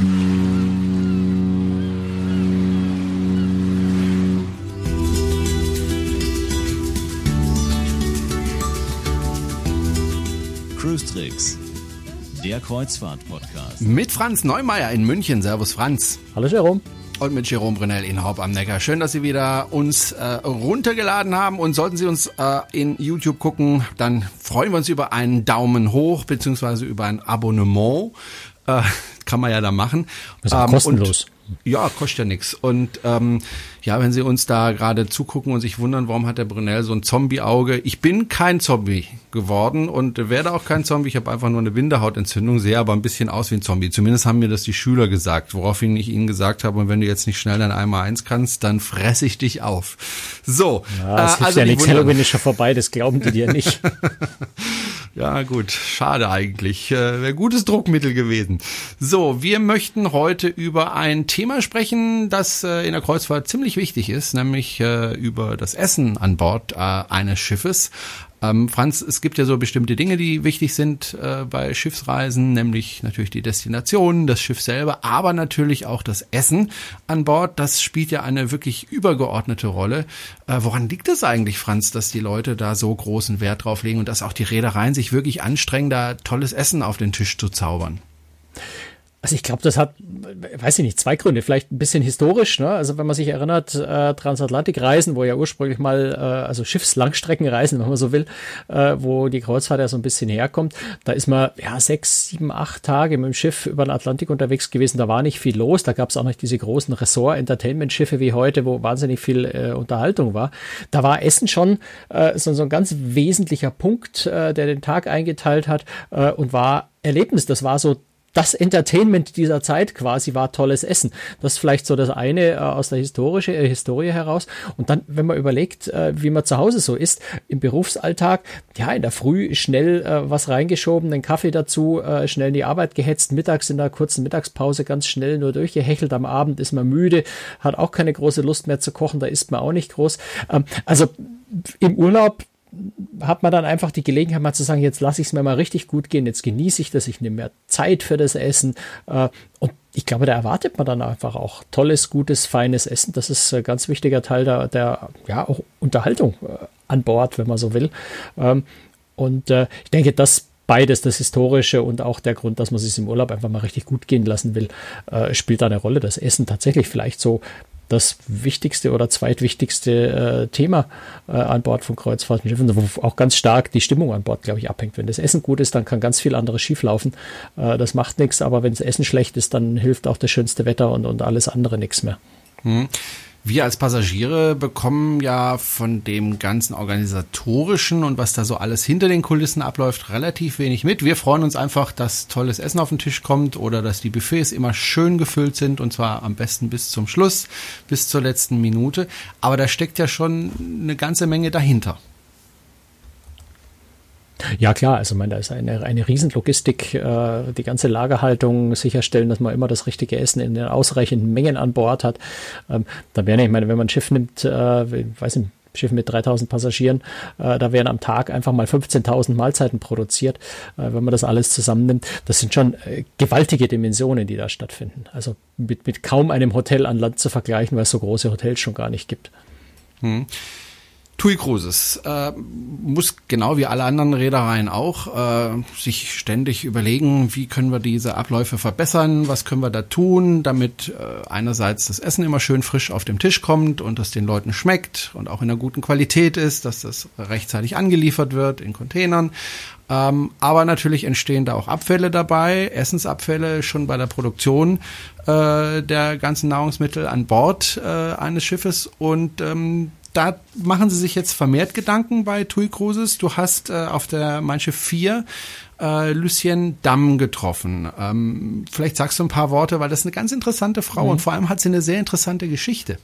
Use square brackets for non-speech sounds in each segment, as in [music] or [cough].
Cruise Tricks, der Kreuzfahrt-Podcast. Mit Franz Neumeier in München. Servus Franz. Hallo Jerome. Und mit Jerome Brunel in Haupt am Neckar. Schön, dass Sie wieder uns äh, runtergeladen haben. Und sollten Sie uns äh, in YouTube gucken, dann freuen wir uns über einen Daumen hoch beziehungsweise über ein Abonnement. Äh, kann man ja da machen. Das ist auch ähm, kostenlos. Und ja, kostet ja nichts. Und ähm, ja, wenn Sie uns da gerade zugucken und sich wundern, warum hat der Brunel so ein Zombie-Auge? Ich bin kein Zombie geworden und werde auch kein Zombie. Ich habe einfach nur eine Bindehautentzündung, sehe aber ein bisschen aus wie ein Zombie. Zumindest haben mir das die Schüler gesagt, woraufhin ich ihnen gesagt habe, und wenn du jetzt nicht schnell dein einmal eins kannst, dann fresse ich dich auf. So. Ja, das äh, also ja nichts. Halloween ist schon vorbei, das glauben die dir nicht. [laughs] Ja, gut. Schade eigentlich. Äh, Wäre gutes Druckmittel gewesen. So, wir möchten heute über ein Thema sprechen, das äh, in der Kreuzfahrt ziemlich wichtig ist, nämlich äh, über das Essen an Bord äh, eines Schiffes. Ähm, Franz, es gibt ja so bestimmte Dinge, die wichtig sind äh, bei Schiffsreisen, nämlich natürlich die Destination, das Schiff selber, aber natürlich auch das Essen an Bord. Das spielt ja eine wirklich übergeordnete Rolle. Äh, woran liegt es eigentlich, Franz, dass die Leute da so großen Wert drauf legen und dass auch die Reedereien sich wirklich anstrengen, da tolles Essen auf den Tisch zu zaubern? Also ich glaube, das hat, weiß ich nicht, zwei Gründe. Vielleicht ein bisschen historisch. Ne? Also wenn man sich erinnert, äh, Transatlantikreisen, wo ja ursprünglich mal, äh, also Schiffslangstreckenreisen, wenn man so will, äh, wo die Kreuzfahrt ja so ein bisschen herkommt, da ist man ja sechs, sieben, acht Tage mit dem Schiff über den Atlantik unterwegs gewesen. Da war nicht viel los. Da gab es auch nicht diese großen Ressort-Entertainment-Schiffe wie heute, wo wahnsinnig viel äh, Unterhaltung war. Da war Essen schon äh, so, so ein ganz wesentlicher Punkt, äh, der den Tag eingeteilt hat äh, und war Erlebnis. Das war so das Entertainment dieser Zeit quasi war tolles Essen. Das ist vielleicht so das eine äh, aus der historische, äh, Historie heraus. Und dann, wenn man überlegt, äh, wie man zu Hause so ist, im Berufsalltag, ja, in der Früh schnell äh, was reingeschoben, den Kaffee dazu, äh, schnell in die Arbeit gehetzt, mittags in der kurzen Mittagspause ganz schnell nur durchgehechelt, am Abend ist man müde, hat auch keine große Lust mehr zu kochen, da isst man auch nicht groß. Ähm, also im Urlaub hat man dann einfach die Gelegenheit mal zu sagen, jetzt lasse ich es mir mal richtig gut gehen, jetzt genieße ich das, ich nehme mehr Zeit für das Essen. Äh, und ich glaube, da erwartet man dann einfach auch tolles, gutes, feines Essen. Das ist ein ganz wichtiger Teil der, der ja, auch Unterhaltung äh, an Bord, wenn man so will. Ähm, und äh, ich denke, das beides, das Historische und auch der Grund, dass man sich im Urlaub einfach mal richtig gut gehen lassen will, spielt da eine Rolle. Das Essen tatsächlich vielleicht so das wichtigste oder zweitwichtigste äh, Thema äh, an Bord von Kreuzfahrtschiffen, wo auch ganz stark die Stimmung an Bord, glaube ich, abhängt. Wenn das Essen gut ist, dann kann ganz viel anderes schieflaufen. Äh, das macht nichts, aber wenn das Essen schlecht ist, dann hilft auch das schönste Wetter und, und alles andere nichts mehr. Hm. Wir als Passagiere bekommen ja von dem ganzen organisatorischen und was da so alles hinter den Kulissen abläuft, relativ wenig mit. Wir freuen uns einfach, dass tolles Essen auf den Tisch kommt oder dass die Buffets immer schön gefüllt sind und zwar am besten bis zum Schluss, bis zur letzten Minute. Aber da steckt ja schon eine ganze Menge dahinter. Ja klar, also meine, da ist eine, eine Riesenlogistik, äh, die ganze Lagerhaltung sicherstellen, dass man immer das richtige Essen in den ausreichenden Mengen an Bord hat. Ähm, da wäre ich meine, wenn man ein Schiff nimmt, äh, weiß nicht, Schiff mit 3000 Passagieren, äh, da werden am Tag einfach mal 15.000 Mahlzeiten produziert, äh, wenn man das alles zusammennimmt. Das sind schon äh, gewaltige Dimensionen, die da stattfinden. Also mit, mit kaum einem Hotel an Land zu vergleichen, weil es so große Hotels schon gar nicht gibt. Hm. TUI Cruises äh, muss genau wie alle anderen Reedereien auch äh, sich ständig überlegen, wie können wir diese Abläufe verbessern, was können wir da tun, damit äh, einerseits das Essen immer schön frisch auf dem Tisch kommt und das den Leuten schmeckt und auch in einer guten Qualität ist, dass das rechtzeitig angeliefert wird in Containern. Ähm, aber natürlich entstehen da auch Abfälle dabei, Essensabfälle schon bei der Produktion äh, der ganzen Nahrungsmittel an Bord äh, eines Schiffes und ähm, da machen sie sich jetzt vermehrt Gedanken bei TUI Cruises. Du hast äh, auf der Manche 4 äh, Lucien Damm getroffen. Ähm, vielleicht sagst du ein paar Worte, weil das ist eine ganz interessante Frau mhm. und vor allem hat sie eine sehr interessante Geschichte.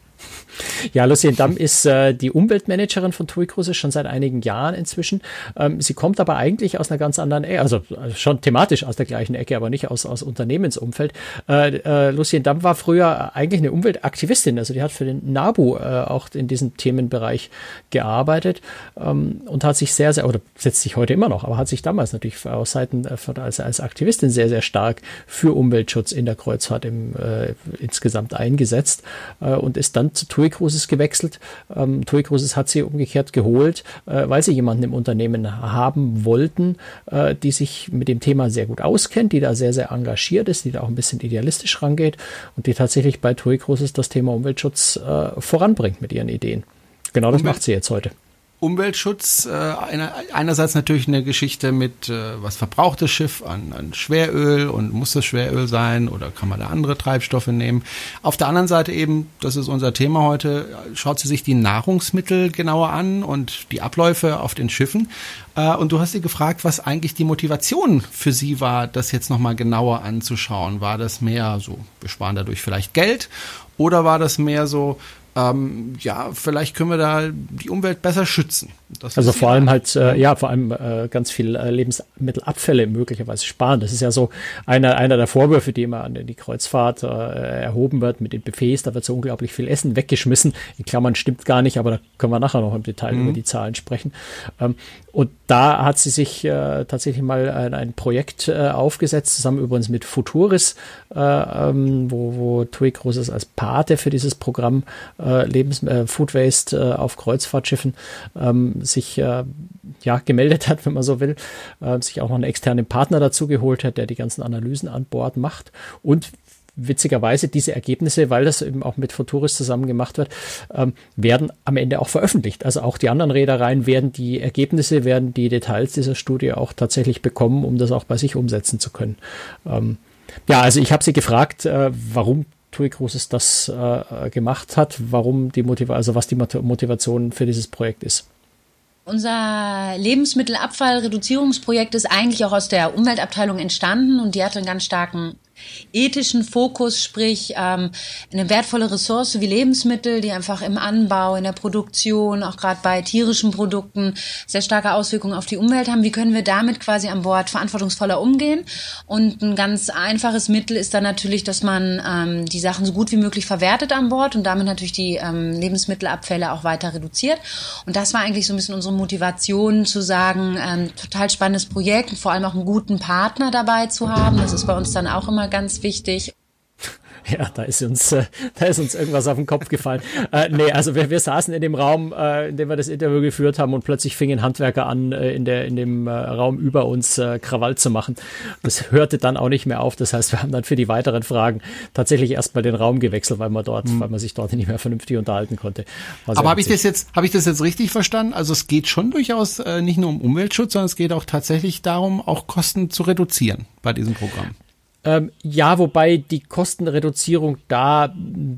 Ja, Lucien Damm ist äh, die Umweltmanagerin von TUI Cruises schon seit einigen Jahren inzwischen. Ähm, sie kommt aber eigentlich aus einer ganz anderen Ecke, also, also schon thematisch aus der gleichen Ecke, aber nicht aus, aus Unternehmensumfeld. Äh, äh, Lucien Damm war früher eigentlich eine Umweltaktivistin, also die hat für den NABU äh, auch in diesem Themenbereich gearbeitet ähm, und hat sich sehr, sehr, oder setzt sich heute immer noch, aber hat sich damals natürlich aus auch Seiten äh, als, als Aktivistin sehr, sehr stark für Umweltschutz in der Kreuzfahrt im, äh, insgesamt eingesetzt äh, und ist dann zu TUI Cruises gewechselt. Ähm, TUI Cruises hat sie umgekehrt geholt, äh, weil sie jemanden im Unternehmen haben wollten, äh, die sich mit dem Thema sehr gut auskennt, die da sehr, sehr engagiert ist, die da auch ein bisschen idealistisch rangeht und die tatsächlich bei TUI Cruises das Thema Umweltschutz äh, voranbringt mit ihren Ideen. Genau das Umwelt macht sie jetzt heute. Umweltschutz, äh, einer, einerseits natürlich eine Geschichte mit, äh, was verbraucht das Schiff an, an Schweröl und muss das Schweröl sein oder kann man da andere Treibstoffe nehmen. Auf der anderen Seite eben, das ist unser Thema heute, schaut sie sich die Nahrungsmittel genauer an und die Abläufe auf den Schiffen. Äh, und du hast sie gefragt, was eigentlich die Motivation für sie war, das jetzt nochmal genauer anzuschauen. War das mehr so, wir sparen dadurch vielleicht Geld oder war das mehr so, ähm, ja, vielleicht können wir da die Umwelt besser schützen. Das also vor allem halt, äh, ja, vor allem äh, ganz viel äh, Lebensmittelabfälle möglicherweise sparen. Das ist ja so einer, einer der Vorwürfe, die immer an die Kreuzfahrt äh, erhoben wird mit den Buffets. Da wird so unglaublich viel Essen weggeschmissen. In Klammern stimmt gar nicht, aber da können wir nachher noch im Detail mhm. über die Zahlen sprechen. Ähm, und da hat sie sich äh, tatsächlich mal ein, ein Projekt äh, aufgesetzt, zusammen übrigens mit Futuris, äh, ähm, wo, wo TUI Großes als Pate für dieses Programm äh, Lebens äh, Food Waste äh, auf Kreuzfahrtschiffen ähm, sich äh, ja gemeldet hat, wenn man so will, äh, sich auch noch einen externen Partner dazu geholt hat, der die ganzen Analysen an Bord macht und witzigerweise diese Ergebnisse, weil das eben auch mit Futuris zusammen gemacht wird, ähm, werden am Ende auch veröffentlicht. Also auch die anderen Reedereien werden die Ergebnisse, werden die Details dieser Studie auch tatsächlich bekommen, um das auch bei sich umsetzen zu können. Ähm, ja, also ich habe sie gefragt, äh, warum TUI Cruises das äh, gemacht hat, warum die Motivation, also was die Motivation für dieses Projekt ist. Unser Lebensmittelabfallreduzierungsprojekt ist eigentlich auch aus der Umweltabteilung entstanden und die hat einen ganz starken ethischen Fokus, sprich ähm, eine wertvolle Ressource wie Lebensmittel, die einfach im Anbau, in der Produktion, auch gerade bei tierischen Produkten sehr starke Auswirkungen auf die Umwelt haben. Wie können wir damit quasi an Bord verantwortungsvoller umgehen? Und ein ganz einfaches Mittel ist dann natürlich, dass man ähm, die Sachen so gut wie möglich verwertet an Bord und damit natürlich die ähm, Lebensmittelabfälle auch weiter reduziert. Und das war eigentlich so ein bisschen unsere Motivation zu sagen, ähm, total spannendes Projekt und vor allem auch einen guten Partner dabei zu haben. Das ist bei uns dann auch immer ganz wichtig. [laughs] Ja, da ist uns, äh, da ist uns irgendwas auf den Kopf gefallen. Äh, nee, also wir, wir saßen in dem Raum, äh, in dem wir das Interview geführt haben und plötzlich fingen Handwerker an, äh, in, der, in dem äh, Raum über uns äh, Krawall zu machen. Das hörte dann auch nicht mehr auf. Das heißt, wir haben dann für die weiteren Fragen tatsächlich erstmal den Raum gewechselt, weil man dort, mhm. weil man sich dort nicht mehr vernünftig unterhalten konnte. Aber habe ich das jetzt, habe ich das jetzt richtig verstanden? Also es geht schon durchaus äh, nicht nur um Umweltschutz, sondern es geht auch tatsächlich darum, auch Kosten zu reduzieren bei diesem Programm. Ähm, ja, wobei die Kostenreduzierung da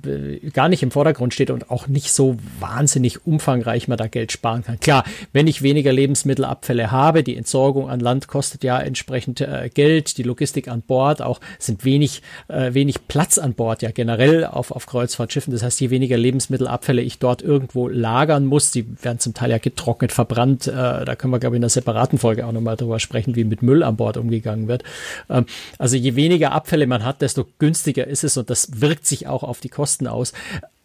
äh, gar nicht im Vordergrund steht und auch nicht so wahnsinnig umfangreich man da Geld sparen kann. Klar, wenn ich weniger Lebensmittelabfälle habe, die Entsorgung an Land kostet ja entsprechend äh, Geld, die Logistik an Bord auch sind wenig, äh, wenig Platz an Bord ja generell auf, auf Kreuzfahrtschiffen. Das heißt, je weniger Lebensmittelabfälle ich dort irgendwo lagern muss, die werden zum Teil ja getrocknet, verbrannt. Äh, da können wir, glaube ich, in einer separaten Folge auch nochmal drüber sprechen, wie mit Müll an Bord umgegangen wird. Ähm, also je weniger weniger Abfälle man hat, desto günstiger ist es und das wirkt sich auch auf die Kosten aus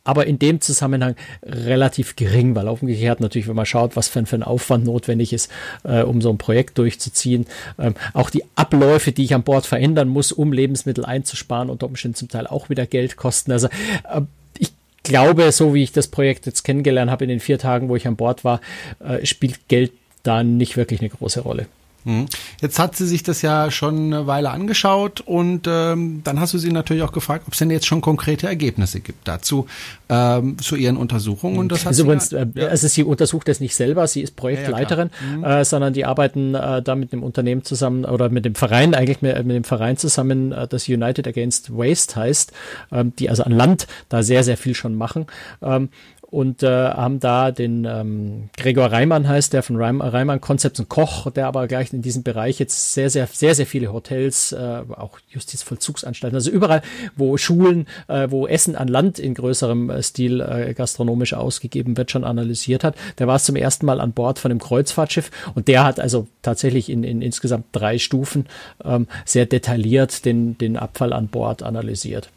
aber in dem Zusammenhang relativ gering, weil umgekehrt natürlich, wenn man schaut, was für, für ein Aufwand notwendig ist, äh, um so ein Projekt durchzuziehen, ähm, auch die Abläufe, die ich an Bord verändern muss, um Lebensmittel einzusparen, unter Umständen zum Teil auch wieder Geld kosten. Also äh, ich glaube, so wie ich das Projekt jetzt kennengelernt habe in den vier Tagen, wo ich an Bord war, äh, spielt Geld da nicht wirklich eine große Rolle. Mhm. Jetzt hat sie sich das ja schon eine Weile angeschaut und ähm, dann hast du sie natürlich auch gefragt, ob es denn jetzt schon konkrete Ergebnisse gibt dazu ähm, zu ihren Untersuchungen. Und das hat also, übrigens, äh, ja. also sie untersucht das nicht selber, sie ist Projektleiterin, ja, ja, mhm. äh, sondern die arbeiten äh, da mit dem Unternehmen zusammen oder mit dem Verein eigentlich mit, mit dem Verein zusammen, äh, das United Against Waste heißt, ähm, die also an Land da sehr sehr viel schon machen. Ähm, und äh, haben da den ähm, Gregor Reimann heißt der von Reim, Reimann Concepts und Koch, der aber gleich in diesem Bereich jetzt sehr, sehr, sehr, sehr viele Hotels, äh, auch Justizvollzugsanstalten, also überall, wo Schulen, äh, wo Essen an Land in größerem äh, Stil äh, gastronomisch ausgegeben wird, schon analysiert hat. Der war zum ersten Mal an Bord von einem Kreuzfahrtschiff und der hat also tatsächlich in, in insgesamt drei Stufen ähm, sehr detailliert den, den Abfall an Bord analysiert.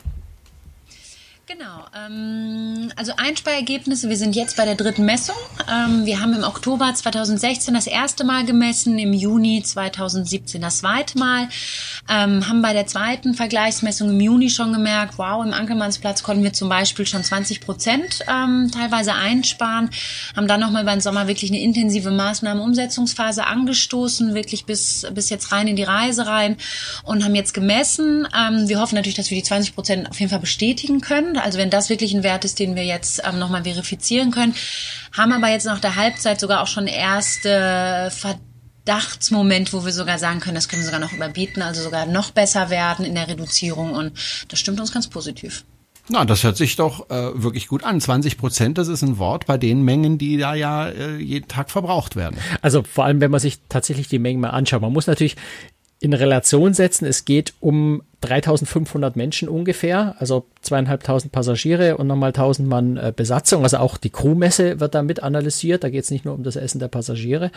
Genau. Ähm, also Einsparergebnisse, wir sind jetzt bei der dritten Messung. Ähm, wir haben im Oktober 2016 das erste Mal gemessen, im Juni 2017 das zweite Mal. Ähm, haben bei der zweiten Vergleichsmessung im Juni schon gemerkt, wow, im Ankelmannsplatz konnten wir zum Beispiel schon 20 Prozent ähm, teilweise einsparen. Haben dann nochmal beim Sommer wirklich eine intensive Maßnahmenumsetzungsphase angestoßen, wirklich bis, bis jetzt rein in die Reise rein und haben jetzt gemessen. Ähm, wir hoffen natürlich, dass wir die 20 Prozent auf jeden Fall bestätigen können. Also wenn das wirklich ein Wert ist, den wir jetzt ähm, nochmal verifizieren können, haben aber jetzt nach der Halbzeit sogar auch schon erste Verdachtsmoment, wo wir sogar sagen können, das können wir sogar noch überbieten, also sogar noch besser werden in der Reduzierung und das stimmt uns ganz positiv. Na, das hört sich doch äh, wirklich gut an. 20 Prozent, das ist ein Wort bei den Mengen, die da ja äh, jeden Tag verbraucht werden. Also vor allem, wenn man sich tatsächlich die Mengen mal anschaut. Man muss natürlich in Relation setzen. Es geht um 3500 Menschen ungefähr, also zweieinhalbtausend Passagiere und nochmal 1000 Mann äh, Besatzung. Also auch die Crewmesse wird da mit analysiert. Da geht es nicht nur um das Essen der Passagiere.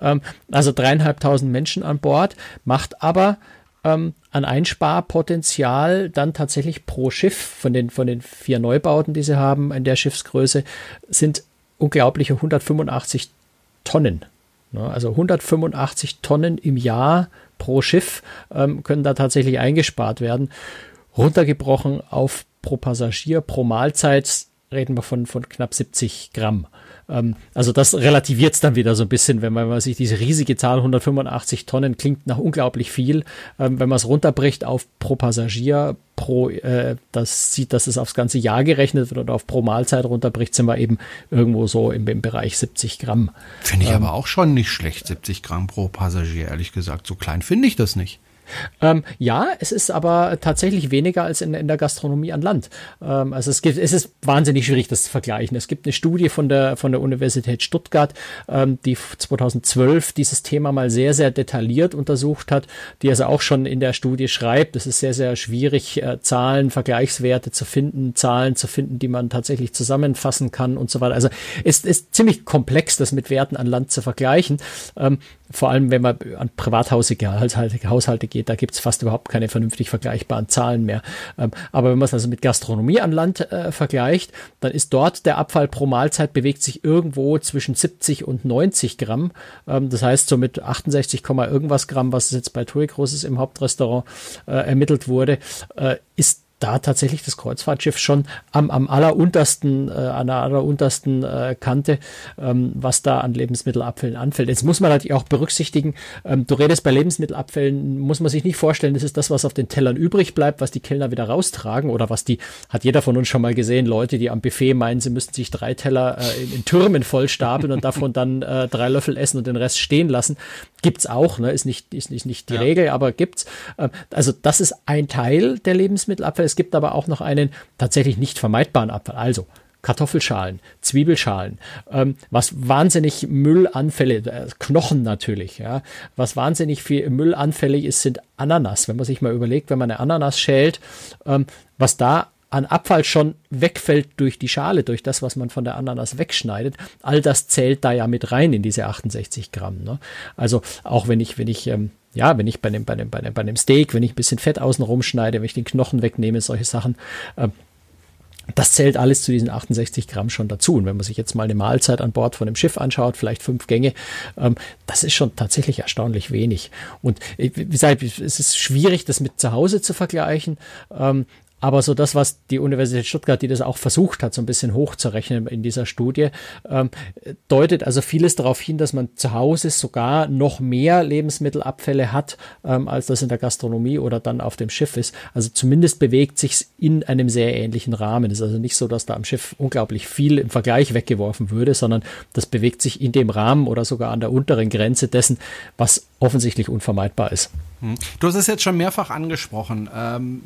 Ähm, also dreieinhalbtausend Menschen an Bord, macht aber ähm, an Einsparpotenzial dann tatsächlich pro Schiff von den, von den vier Neubauten, die sie haben in der Schiffsgröße, sind unglaubliche 185 Tonnen. Ne? Also 185 Tonnen im Jahr pro Schiff ähm, können da tatsächlich eingespart werden. Runtergebrochen auf pro Passagier, pro Mahlzeit reden wir von, von knapp 70 Gramm. Ähm, also das relativiert es dann wieder so ein bisschen, wenn man, wenn man, sich diese riesige Zahl 185 Tonnen klingt nach unglaublich viel. Ähm, wenn man es runterbricht auf pro Passagier, pro, äh, das sieht, dass es aufs ganze Jahr gerechnet wird oder auf pro Mahlzeit runterbricht, sind wir eben irgendwo so im, im Bereich 70 Gramm. Finde ich ähm, aber auch schon nicht schlecht, 70 Gramm pro Passagier, ehrlich gesagt. So klein finde ich das nicht. Ähm, ja, es ist aber tatsächlich weniger als in, in der Gastronomie an Land. Ähm, also es gibt, es ist wahnsinnig schwierig, das zu vergleichen. Es gibt eine Studie von der, von der Universität Stuttgart, ähm, die 2012 dieses Thema mal sehr, sehr detailliert untersucht hat, die also auch schon in der Studie schreibt, es ist sehr, sehr schwierig, äh, Zahlen, Vergleichswerte zu finden, Zahlen zu finden, die man tatsächlich zusammenfassen kann und so weiter. Also es ist ziemlich komplex, das mit Werten an Land zu vergleichen. Vor allem, wenn man an privathausige Haushalte, Haushalte geht, da gibt's fast überhaupt keine vernünftig vergleichbaren Zahlen mehr. Ähm, aber wenn man es also mit Gastronomie an Land äh, vergleicht, dann ist dort der Abfall pro Mahlzeit bewegt sich irgendwo zwischen 70 und 90 Gramm. Ähm, das heißt, so mit 68, irgendwas Gramm, was jetzt bei TUI Großes im Hauptrestaurant äh, ermittelt wurde, äh, ist da tatsächlich das Kreuzfahrtschiff schon am, am alleruntersten, äh, an der alleruntersten äh, Kante, ähm, was da an Lebensmittelabfällen anfällt. Jetzt muss man natürlich auch berücksichtigen, ähm, du redest bei Lebensmittelabfällen, muss man sich nicht vorstellen, das ist das, was auf den Tellern übrig bleibt, was die Kellner wieder raustragen oder was die, hat jeder von uns schon mal gesehen, Leute, die am Buffet meinen, sie müssten sich drei Teller äh, in, in Türmen vollstapeln und davon dann äh, drei Löffel essen und den Rest stehen lassen. Gibt's auch, ne? ist nicht, ist nicht, nicht die ja. Regel, aber gibt's. Äh, also das ist ein Teil der Lebensmittelabfälle. Es gibt aber auch noch einen tatsächlich nicht vermeidbaren Abfall. Also Kartoffelschalen, Zwiebelschalen, ähm, was wahnsinnig Müllanfälle, äh, Knochen natürlich, ja, was wahnsinnig viel müllanfällig ist, sind Ananas. Wenn man sich mal überlegt, wenn man eine Ananas schält, ähm, was da an Abfall schon wegfällt durch die Schale, durch das, was man von der Ananas wegschneidet, all das zählt da ja mit rein in diese 68 Gramm. Ne? Also auch wenn ich, wenn ich ähm, ja, wenn ich bei dem, bei dem, bei dem, bei dem Steak, wenn ich ein bisschen Fett außen rumschneide, wenn ich den Knochen wegnehme, solche Sachen, äh, das zählt alles zu diesen 68 Gramm schon dazu. Und wenn man sich jetzt mal eine Mahlzeit an Bord von einem Schiff anschaut, vielleicht fünf Gänge, ähm, das ist schon tatsächlich erstaunlich wenig. Und äh, wie gesagt, es ist schwierig, das mit zu Hause zu vergleichen. Ähm, aber so das, was die Universität Stuttgart, die das auch versucht hat, so ein bisschen hochzurechnen in dieser Studie, ähm, deutet also vieles darauf hin, dass man zu Hause sogar noch mehr Lebensmittelabfälle hat, ähm, als das in der Gastronomie oder dann auf dem Schiff ist. Also zumindest bewegt sich in einem sehr ähnlichen Rahmen. Es ist also nicht so, dass da am Schiff unglaublich viel im Vergleich weggeworfen würde, sondern das bewegt sich in dem Rahmen oder sogar an der unteren Grenze dessen, was offensichtlich unvermeidbar ist. Hm. Du hast es jetzt schon mehrfach angesprochen. Ähm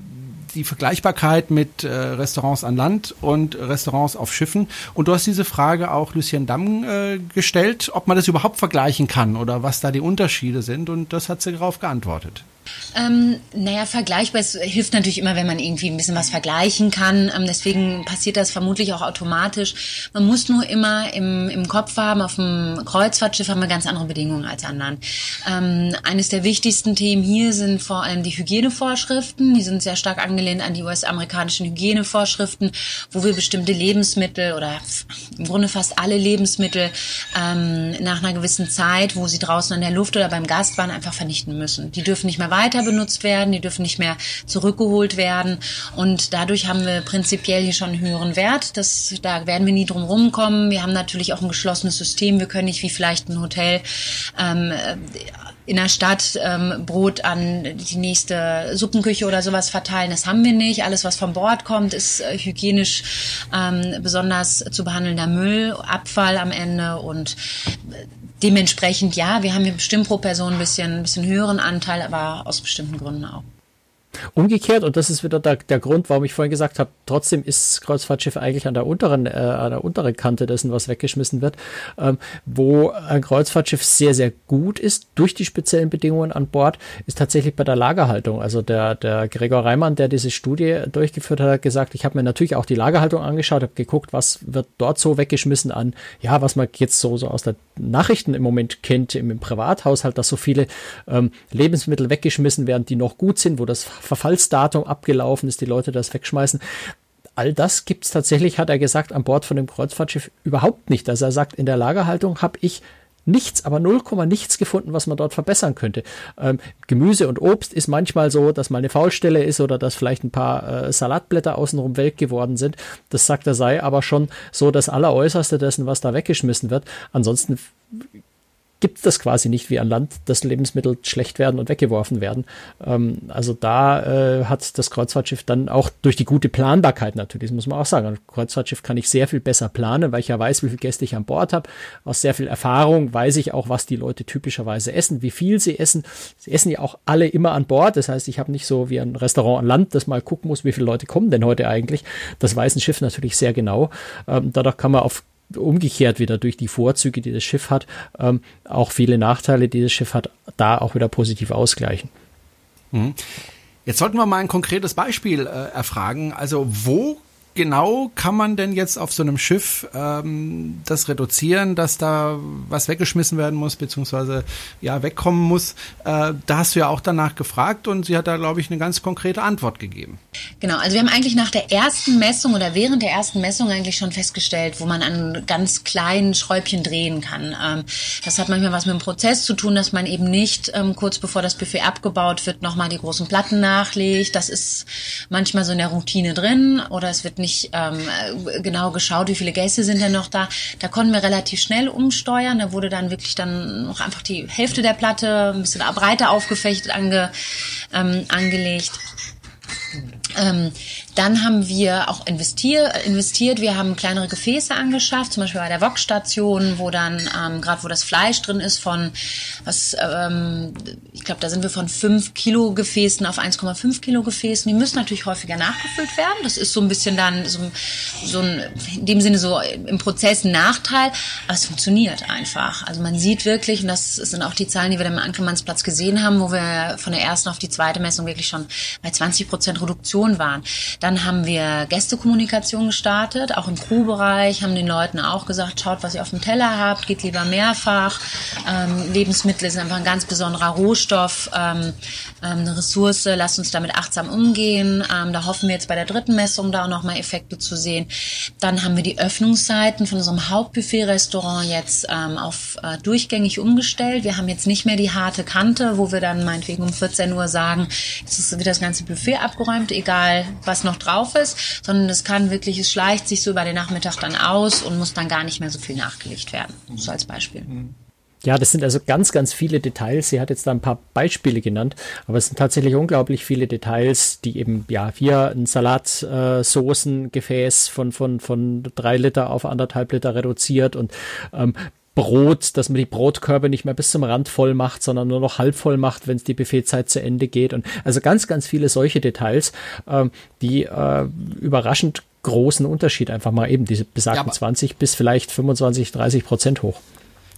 die Vergleichbarkeit mit äh, Restaurants an Land und Restaurants auf Schiffen. Und du hast diese Frage auch Lucien Damm äh, gestellt, ob man das überhaupt vergleichen kann oder was da die Unterschiede sind. Und das hat sie darauf geantwortet. Ähm, naja, vergleichbar. Es hilft natürlich immer, wenn man irgendwie ein bisschen was vergleichen kann. Ähm, deswegen passiert das vermutlich auch automatisch. Man muss nur immer im, im Kopf haben, auf dem Kreuzfahrtschiff haben wir ganz andere Bedingungen als anderen. Ähm, eines der wichtigsten Themen hier sind vor allem die Hygienevorschriften. Die sind sehr stark angelehnt an die US-amerikanischen Hygienevorschriften, wo wir bestimmte Lebensmittel oder im Grunde fast alle Lebensmittel ähm, nach einer gewissen Zeit, wo sie draußen in der Luft oder beim Gast waren, einfach vernichten müssen. Die dürfen nicht mehr weiter benutzt werden, die dürfen nicht mehr zurückgeholt werden. Und dadurch haben wir prinzipiell hier schon einen höheren Wert. Das, da werden wir nie drum rumkommen. Wir haben natürlich auch ein geschlossenes System. Wir können nicht wie vielleicht ein Hotel ähm, in der Stadt ähm, Brot an die nächste Suppenküche oder sowas verteilen. Das haben wir nicht. Alles, was von Bord kommt, ist äh, hygienisch ähm, besonders zu behandelnder Müll, Abfall am Ende und äh, dementsprechend ja, wir haben hier bestimmt pro Person ein bisschen, ein bisschen höheren Anteil, aber aus bestimmten Gründen auch. Umgekehrt, und das ist wieder der, der Grund, warum ich vorhin gesagt habe, trotzdem ist Kreuzfahrtschiff eigentlich an der unteren, äh, an der unteren Kante dessen, was weggeschmissen wird, ähm, wo ein Kreuzfahrtschiff sehr, sehr gut ist, durch die speziellen Bedingungen an Bord, ist tatsächlich bei der Lagerhaltung. Also der, der Gregor Reimann, der diese Studie durchgeführt hat, hat gesagt, ich habe mir natürlich auch die Lagerhaltung angeschaut, habe geguckt, was wird dort so weggeschmissen an, ja, was man jetzt so, so aus der Nachrichten im Moment kennt, im, im Privathaushalt, dass so viele ähm, Lebensmittel weggeschmissen werden, die noch gut sind, wo das Verfallsdatum abgelaufen ist, die Leute das wegschmeißen. All das gibt's tatsächlich, hat er gesagt, an Bord von dem Kreuzfahrtschiff überhaupt nicht. Also er sagt, in der Lagerhaltung habe ich nichts, aber 0, nichts gefunden, was man dort verbessern könnte. Ähm, Gemüse und Obst ist manchmal so, dass mal eine Faulstelle ist oder dass vielleicht ein paar äh, Salatblätter außenrum welk geworden sind. Das sagt er sei aber schon so das Alleräußerste dessen, was da weggeschmissen wird. Ansonsten gibt das quasi nicht wie an Land, dass Lebensmittel schlecht werden und weggeworfen werden. Ähm, also da äh, hat das Kreuzfahrtschiff dann auch durch die gute Planbarkeit natürlich, muss man auch sagen. Ein Kreuzfahrtschiff kann ich sehr viel besser planen, weil ich ja weiß, wie viele Gäste ich an Bord habe. Aus sehr viel Erfahrung weiß ich auch, was die Leute typischerweise essen, wie viel sie essen. Sie essen ja auch alle immer an Bord. Das heißt, ich habe nicht so wie ein Restaurant an Land, das mal gucken muss, wie viele Leute kommen denn heute eigentlich. Das weiß ein Schiff natürlich sehr genau. Ähm, dadurch kann man auf umgekehrt wieder durch die Vorzüge, die das Schiff hat, ähm, auch viele Nachteile, die das Schiff hat, da auch wieder positiv ausgleichen. Mhm. Jetzt sollten wir mal ein konkretes Beispiel äh, erfragen. Also wo genau kann man denn jetzt auf so einem Schiff ähm, das reduzieren, dass da was weggeschmissen werden muss, beziehungsweise ja wegkommen muss? Äh, da hast du ja auch danach gefragt und sie hat da, glaube ich, eine ganz konkrete Antwort gegeben. Genau, also wir haben eigentlich nach der ersten Messung oder während der ersten Messung eigentlich schon festgestellt, wo man an ganz kleinen Schräubchen drehen kann. Ähm, das hat manchmal was mit dem Prozess zu tun, dass man eben nicht ähm, kurz bevor das Buffet abgebaut wird, nochmal die großen Platten nachlegt. Das ist manchmal so in der Routine drin oder es wird nicht ähm, genau geschaut, wie viele Gäste sind denn noch da. Da konnten wir relativ schnell umsteuern. Da wurde dann wirklich dann noch einfach die Hälfte der Platte ein bisschen breiter aufgefechtet ange, ähm, angelegt. Ähm, dann haben wir auch investier, investiert. Wir haben kleinere Gefäße angeschafft, zum Beispiel bei der Wok-Station, wo dann ähm, gerade wo das Fleisch drin ist von was ähm, ich glaube, da sind wir von 5 Kilo Gefäßen auf 1,5 Kilo Gefäßen. Die müssen natürlich häufiger nachgefüllt werden. Das ist so ein bisschen dann so, so ein in dem Sinne so im Prozess ein Nachteil, aber es funktioniert einfach. Also man sieht wirklich, und das sind auch die Zahlen, die wir dann am Ankermannsplatz gesehen haben, wo wir von der ersten auf die zweite Messung wirklich schon bei 20 Prozent Reduktion waren dann haben wir Gästekommunikation gestartet, auch im Crewbereich, haben den Leuten auch gesagt, schaut, was ihr auf dem Teller habt, geht lieber mehrfach. Ähm, Lebensmittel sind einfach ein ganz besonderer Rohstoff, ähm, ähm, eine Ressource, lasst uns damit achtsam umgehen. Ähm, da hoffen wir jetzt bei der dritten Messung da auch nochmal Effekte zu sehen. Dann haben wir die Öffnungszeiten von unserem Hauptbuffet-Restaurant jetzt ähm, auf äh, durchgängig umgestellt. Wir haben jetzt nicht mehr die harte Kante, wo wir dann meinetwegen um 14 Uhr sagen, jetzt ist wieder das ganze Buffet abgeräumt, egal was noch noch drauf ist, sondern es kann wirklich, es schleicht sich so über den Nachmittag dann aus und muss dann gar nicht mehr so viel nachgelegt werden. So als Beispiel. Ja, das sind also ganz, ganz viele Details. Sie hat jetzt da ein paar Beispiele genannt, aber es sind tatsächlich unglaublich viele Details, die eben, ja, hier ein Salatsoßengefäß äh, von, von, von drei Liter auf anderthalb Liter reduziert und ähm, Brot, dass man die Brotkörbe nicht mehr bis zum Rand voll macht, sondern nur noch halb voll macht, wenn es die Buffetzeit zu Ende geht. Und also ganz, ganz viele solche Details, ähm, die äh, überraschend großen Unterschied einfach mal eben diese besagten ja, 20 bis vielleicht 25, 30 Prozent hoch.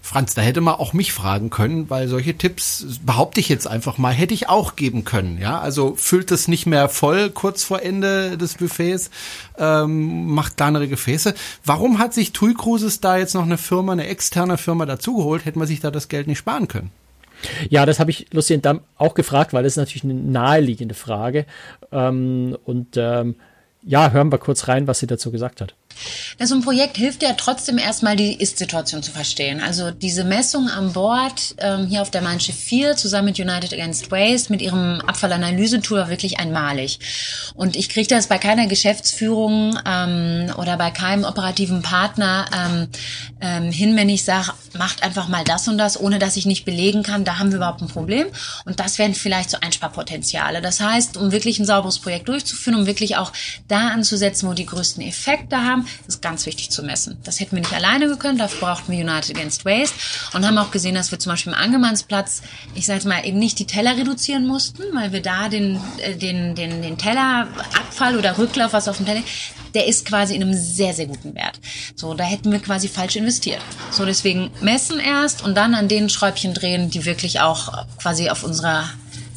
Franz, da hätte man auch mich fragen können, weil solche Tipps, behaupte ich jetzt einfach mal, hätte ich auch geben können. Ja, also füllt es nicht mehr voll kurz vor Ende des Buffets, ähm, macht kleinere Gefäße. Warum hat sich TUI Cruises da jetzt noch eine Firma, eine externe Firma dazugeholt? Hätte man sich da das Geld nicht sparen können? Ja, das habe ich Lucien Damm auch gefragt, weil das ist natürlich eine naheliegende Frage. Ähm, und ähm, ja, hören wir kurz rein, was sie dazu gesagt hat. So ein Projekt hilft ja trotzdem erstmal die Ist-Situation zu verstehen. Also diese Messung an Bord ähm, hier auf der Mein Schiff 4 zusammen mit United Against Waste mit ihrem Abfallanalyse-Tool war wirklich einmalig. Und ich kriege das bei keiner Geschäftsführung ähm, oder bei keinem operativen Partner ähm, ähm, hin, wenn ich sage, macht einfach mal das und das, ohne dass ich nicht belegen kann, da haben wir überhaupt ein Problem. Und das wären vielleicht so Einsparpotenziale. Das heißt, um wirklich ein sauberes Projekt durchzuführen, um wirklich auch da anzusetzen, wo die größten Effekte haben, ist ganz wichtig zu messen. Das hätten wir nicht alleine gekonnt, dafür brauchten wir United Against Waste und haben auch gesehen, dass wir zum Beispiel im Angemannsplatz, ich sage mal, eben nicht die Teller reduzieren mussten, weil wir da den, äh, den, den, den Tellerabfall oder Rücklauf, was auf dem Teller, der ist quasi in einem sehr, sehr guten Wert. So, da hätten wir quasi falsch investiert. So, deswegen messen erst und dann an den Schräubchen drehen, die wirklich auch quasi auf unserer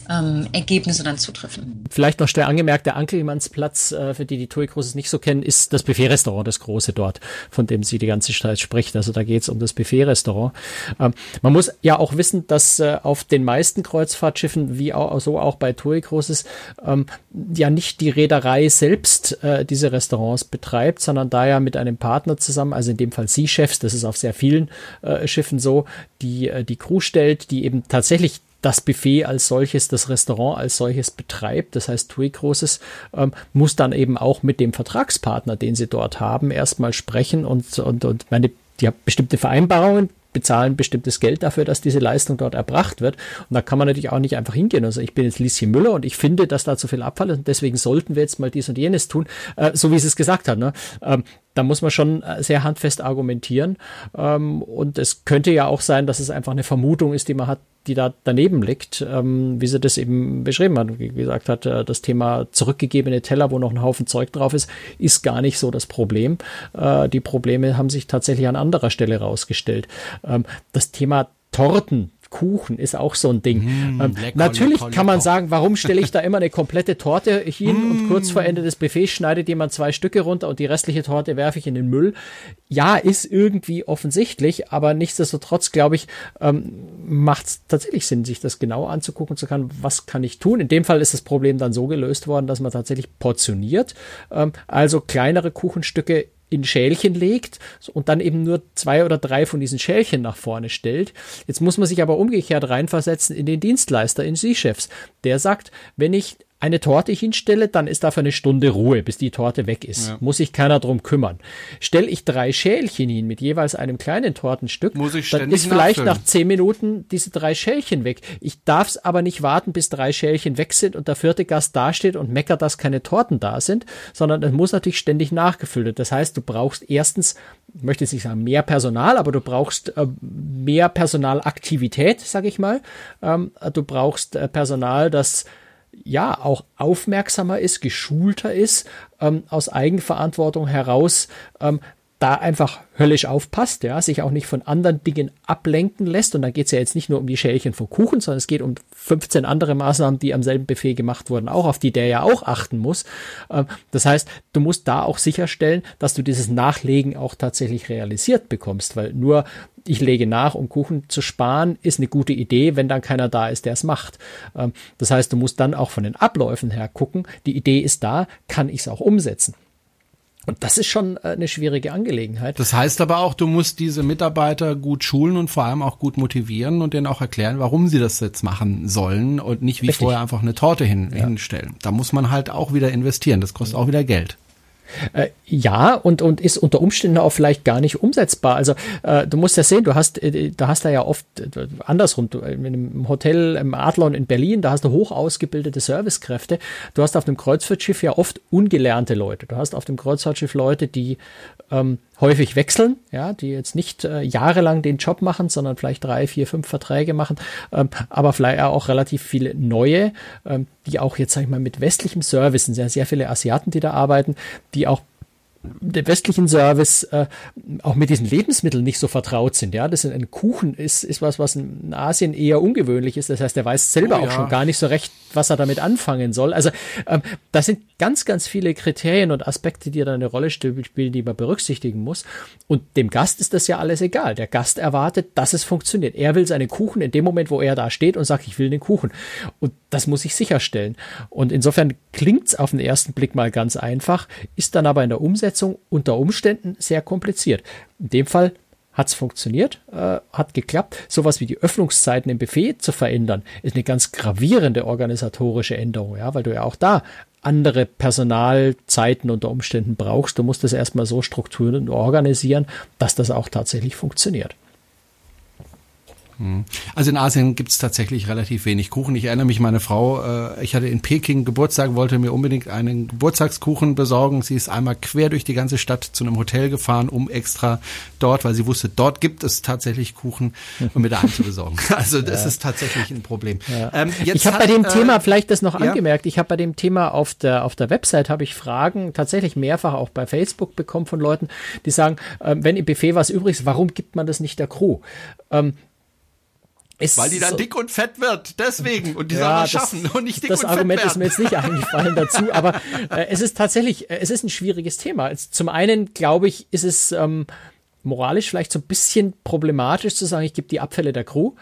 ähm, Ergebnisse dann zutreffen. Vielleicht noch schnell angemerkt, der Ankelmannsplatz, äh, für die die TUI Großes nicht so kennen, ist das Buffet-Restaurant, das große dort, von dem sie die ganze Zeit spricht. Also da geht es um das Buffet-Restaurant. Ähm, man muss ja auch wissen, dass äh, auf den meisten Kreuzfahrtschiffen, wie auch, so auch bei TUI Großes, ähm, ja nicht die Reederei selbst äh, diese Restaurants betreibt, sondern da ja mit einem Partner zusammen, also in dem Fall Sea Chefs, das ist auf sehr vielen äh, Schiffen so, die äh, die Crew stellt, die eben tatsächlich das Buffet als solches, das Restaurant als solches betreibt. Das heißt, TUI Großes ähm, muss dann eben auch mit dem Vertragspartner, den sie dort haben, erstmal sprechen und, und, und meine, die haben bestimmte Vereinbarungen, bezahlen bestimmtes Geld dafür, dass diese Leistung dort erbracht wird. Und da kann man natürlich auch nicht einfach hingehen. Also ich bin jetzt Lieschen Müller und ich finde, dass da zu viel Abfall ist und deswegen sollten wir jetzt mal dies und jenes tun, äh, so wie sie es gesagt hat. Ne? Ähm, da muss man schon äh, sehr handfest argumentieren. Ähm, und es könnte ja auch sein, dass es einfach eine Vermutung ist, die man hat, die da daneben liegt, ähm, wie sie das eben beschrieben hat, wie gesagt hat, äh, das Thema zurückgegebene Teller, wo noch ein Haufen Zeug drauf ist, ist gar nicht so das Problem. Äh, die Probleme haben sich tatsächlich an anderer Stelle rausgestellt. Ähm, das Thema Torten Kuchen ist auch so ein Ding. Mm, ähm, lecker, natürlich lecker, kann man lecker. sagen, warum stelle ich da immer eine komplette Torte hin mm. [laughs] und kurz vor Ende des Buffets schneidet jemand zwei Stücke runter und die restliche Torte werfe ich in den Müll. Ja, ist irgendwie offensichtlich, aber nichtsdestotrotz, glaube ich, ähm, macht es tatsächlich Sinn, sich das genau anzugucken zu können, was kann ich tun. In dem Fall ist das Problem dann so gelöst worden, dass man tatsächlich portioniert, ähm, also kleinere Kuchenstücke in Schälchen legt und dann eben nur zwei oder drei von diesen Schälchen nach vorne stellt. Jetzt muss man sich aber umgekehrt reinversetzen in den Dienstleister, in Sie-Chefs. Der sagt, wenn ich eine Torte hinstelle, dann ist dafür eine Stunde Ruhe, bis die Torte weg ist. Ja. Muss sich keiner drum kümmern. Stelle ich drei Schälchen hin mit jeweils einem kleinen Tortenstück, Muss ich dann ist vielleicht nach zehn Minuten diese drei Schälchen weg. Ich darf es aber nicht warten, bis drei Schälchen weg sind und der vierte Gast dasteht und meckert, dass keine Torten da sind, sondern es muss natürlich ständig nachgefüllt werden. Das heißt, du brauchst erstens, ich möchte jetzt nicht sagen mehr Personal, aber du brauchst äh, mehr Personalaktivität, sage ich mal. Ähm, du brauchst äh, Personal, das ja auch aufmerksamer ist, geschulter ist, ähm, aus Eigenverantwortung heraus ähm, da einfach höllisch aufpasst, ja, sich auch nicht von anderen Dingen ablenken lässt. Und da geht es ja jetzt nicht nur um die Schälchen von Kuchen, sondern es geht um 15 andere Maßnahmen, die am selben Buffet gemacht wurden, auch auf die der ja auch achten muss. Ähm, das heißt, du musst da auch sicherstellen, dass du dieses Nachlegen auch tatsächlich realisiert bekommst, weil nur ich lege nach, um Kuchen zu sparen, ist eine gute Idee, wenn dann keiner da ist, der es macht. Ähm, das heißt, du musst dann auch von den Abläufen her gucken, die Idee ist da, kann ich es auch umsetzen. Und das ist schon äh, eine schwierige Angelegenheit. Das heißt aber auch, du musst diese Mitarbeiter gut schulen und vor allem auch gut motivieren und denen auch erklären, warum sie das jetzt machen sollen und nicht wie Richtig. vorher einfach eine Torte hin, ja. hinstellen. Da muss man halt auch wieder investieren. Das kostet auch wieder Geld. Äh, ja, und, und ist unter Umständen auch vielleicht gar nicht umsetzbar. Also äh, du musst ja sehen, du hast, äh, da hast du ja oft äh, andersrum, du, in einem Hotel im Adlon in Berlin, da hast du hoch ausgebildete Servicekräfte. Du hast auf einem Kreuzfahrtschiff ja oft ungelernte Leute. Du hast auf dem Kreuzfahrtschiff Leute, die ähm, häufig wechseln, ja, die jetzt nicht äh, jahrelang den Job machen, sondern vielleicht drei, vier, fünf Verträge machen, ähm, aber vielleicht auch relativ viele neue, ähm, die auch jetzt, sag ich mal, mit westlichem Service, sind sehr, sehr viele Asiaten, die da arbeiten, die auch dem westlichen Service äh, auch mit diesen Lebensmitteln nicht so vertraut sind. Ja, das ist ein Kuchen ist, ist was, was in Asien eher ungewöhnlich ist. Das heißt, er weiß selber oh, auch schon gar nicht so recht, was er damit anfangen soll. Also ähm, da sind ganz, ganz viele Kriterien und Aspekte, die da eine Rolle spielen, die man berücksichtigen muss. Und dem Gast ist das ja alles egal. Der Gast erwartet, dass es funktioniert. Er will seinen Kuchen in dem Moment, wo er da steht und sagt, ich will den Kuchen. Und das muss ich sicherstellen. Und insofern klingt es auf den ersten Blick mal ganz einfach, ist dann aber in der Umsetzung unter Umständen sehr kompliziert. In dem Fall hat es funktioniert, äh, hat geklappt. Sowas wie die Öffnungszeiten im Buffet zu verändern, ist eine ganz gravierende organisatorische Änderung, ja, weil du ja auch da andere Personalzeiten unter Umständen brauchst. Du musst das erstmal so strukturieren und organisieren, dass das auch tatsächlich funktioniert. Hm. Also in Asien gibt es tatsächlich relativ wenig Kuchen. Ich erinnere mich, meine Frau, äh, ich hatte in Peking Geburtstag, wollte mir unbedingt einen Geburtstagskuchen besorgen. Sie ist einmal quer durch die ganze Stadt zu einem Hotel gefahren, um extra dort, weil sie wusste, dort gibt es tatsächlich Kuchen, um mir da einen zu besorgen. [laughs] Also das ja. ist tatsächlich ein Problem. Ja. Ähm, ich habe bei dem äh, Thema vielleicht das noch ja. angemerkt. Ich habe bei dem Thema auf der auf der Website habe ich Fragen tatsächlich mehrfach auch bei Facebook bekommen von Leuten, die sagen, äh, wenn im Buffet was übrig ist, warum gibt man das nicht der Crew? Ähm, ist Weil die dann so, dick und fett wird, deswegen. Und die ja, soll das schaffen und nicht dick das und Argument fett werden. ist mir jetzt nicht [laughs] eingefallen dazu, aber äh, es ist tatsächlich, äh, es ist ein schwieriges Thema. Zum einen, glaube ich, ist es ähm, moralisch vielleicht so ein bisschen problematisch zu sagen, ich gebe die Abfälle der Crew.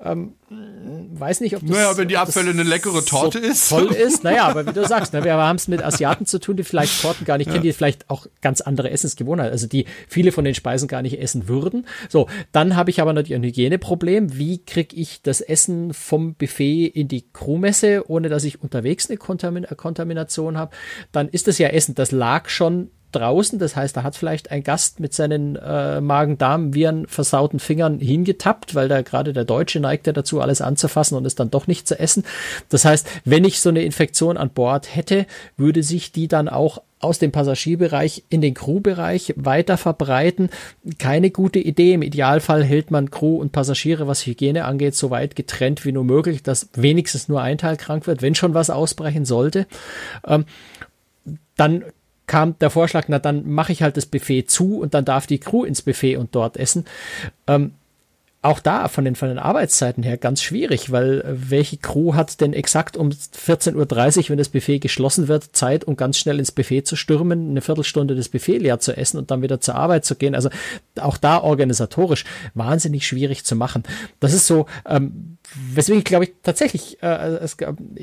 Ähm, weiß nicht, ob das. Naja, wenn die Abfälle eine leckere Torte so ist. Toll [laughs] ist, naja, aber wie du sagst, ne, wir haben es mit Asiaten zu tun, die vielleicht Torten gar nicht ja. kennen, die vielleicht auch ganz andere Essensgewohnheiten, also die viele von den Speisen gar nicht essen würden. So, dann habe ich aber natürlich ein Hygieneproblem. Wie kriege ich das Essen vom Buffet in die Crewmesse, ohne dass ich unterwegs eine Kontamin Kontamination habe? Dann ist das ja Essen, das lag schon draußen. Das heißt, da hat vielleicht ein Gast mit seinen äh, Magen-Darm-Viren versauten Fingern hingetappt, weil da gerade der Deutsche neigt ja dazu, alles anzufassen und es dann doch nicht zu essen. Das heißt, wenn ich so eine Infektion an Bord hätte, würde sich die dann auch aus dem Passagierbereich in den Crewbereich weiter verbreiten. Keine gute Idee. Im Idealfall hält man Crew und Passagiere, was Hygiene angeht, so weit getrennt wie nur möglich, dass wenigstens nur ein Teil krank wird, wenn schon was ausbrechen sollte. Ähm, dann kam der Vorschlag, na dann mache ich halt das Buffet zu und dann darf die Crew ins Buffet und dort essen. Ähm, auch da von den, von den Arbeitszeiten her ganz schwierig, weil äh, welche Crew hat denn exakt um 14.30 Uhr, wenn das Buffet geschlossen wird, Zeit, um ganz schnell ins Buffet zu stürmen, eine Viertelstunde das Buffet leer zu essen und dann wieder zur Arbeit zu gehen. Also auch da organisatorisch wahnsinnig schwierig zu machen. Das ist so, ähm, weswegen ich glaube ich tatsächlich äh, es,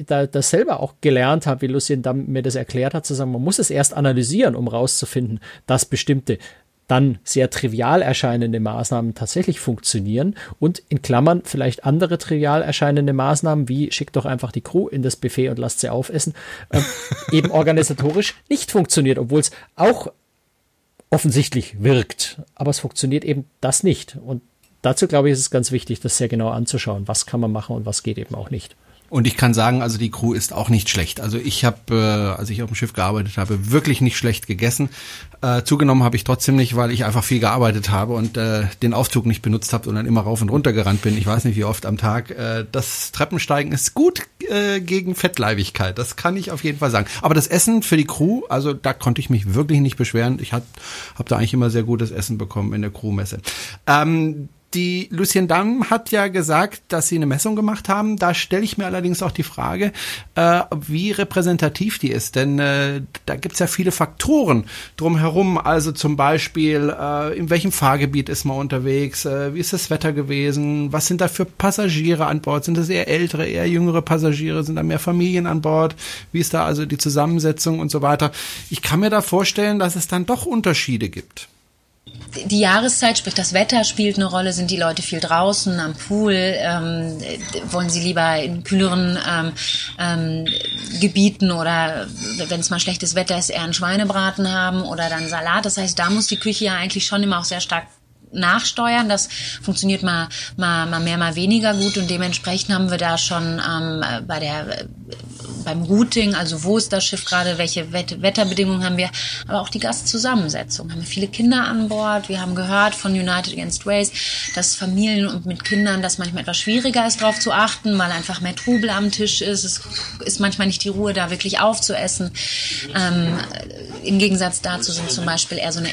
da, das selber auch gelernt habe, wie Lucien mir das erklärt hat, zu sagen, man muss es erst analysieren, um rauszufinden, dass bestimmte dann sehr trivial erscheinende Maßnahmen tatsächlich funktionieren und in Klammern vielleicht andere trivial erscheinende Maßnahmen wie schick doch einfach die Crew in das Buffet und lasst sie aufessen, äh, [laughs] eben organisatorisch nicht funktioniert, obwohl es auch offensichtlich wirkt. Aber es funktioniert eben das nicht. Und dazu glaube ich, ist es ganz wichtig, das sehr genau anzuschauen. Was kann man machen und was geht eben auch nicht. Und ich kann sagen, also die Crew ist auch nicht schlecht. Also ich habe, äh, als ich auf dem Schiff gearbeitet habe, wirklich nicht schlecht gegessen. Äh, zugenommen habe ich trotzdem nicht, weil ich einfach viel gearbeitet habe und äh, den Aufzug nicht benutzt habe und dann immer rauf und runter gerannt bin. Ich weiß nicht, wie oft am Tag. Äh, das Treppensteigen ist gut äh, gegen Fettleibigkeit. Das kann ich auf jeden Fall sagen. Aber das Essen für die Crew, also da konnte ich mich wirklich nicht beschweren. Ich habe hab da eigentlich immer sehr gutes Essen bekommen in der Crewmesse. Ähm, die Lucien Damm hat ja gesagt, dass sie eine Messung gemacht haben. Da stelle ich mir allerdings auch die Frage, äh, wie repräsentativ die ist. Denn äh, da gibt's ja viele Faktoren drumherum. Also zum Beispiel, äh, in welchem Fahrgebiet ist man unterwegs? Äh, wie ist das Wetter gewesen? Was sind da für Passagiere an Bord? Sind das eher ältere, eher jüngere Passagiere? Sind da mehr Familien an Bord? Wie ist da also die Zusammensetzung und so weiter? Ich kann mir da vorstellen, dass es dann doch Unterschiede gibt die Jahreszeit, sprich das Wetter spielt eine Rolle. Sind die Leute viel draußen am Pool? Ähm, wollen sie lieber in kühleren ähm, ähm, Gebieten oder wenn es mal schlechtes Wetter ist, eher einen Schweinebraten haben oder dann Salat? Das heißt, da muss die Küche ja eigentlich schon immer auch sehr stark nachsteuern. Das funktioniert mal, mal, mal mehr, mal weniger gut und dementsprechend haben wir da schon ähm, bei der beim Routing, also wo ist das Schiff gerade, welche Wetterbedingungen haben wir, aber auch die Gastzusammensetzung. Haben wir viele Kinder an Bord. Wir haben gehört von United Against Race, dass Familien und mit Kindern das manchmal etwas schwieriger ist, darauf zu achten, weil einfach mehr Trubel am Tisch ist. Es ist manchmal nicht die Ruhe, da wirklich aufzuessen. Ähm, im Gegensatz dazu sind zum Beispiel eher so eine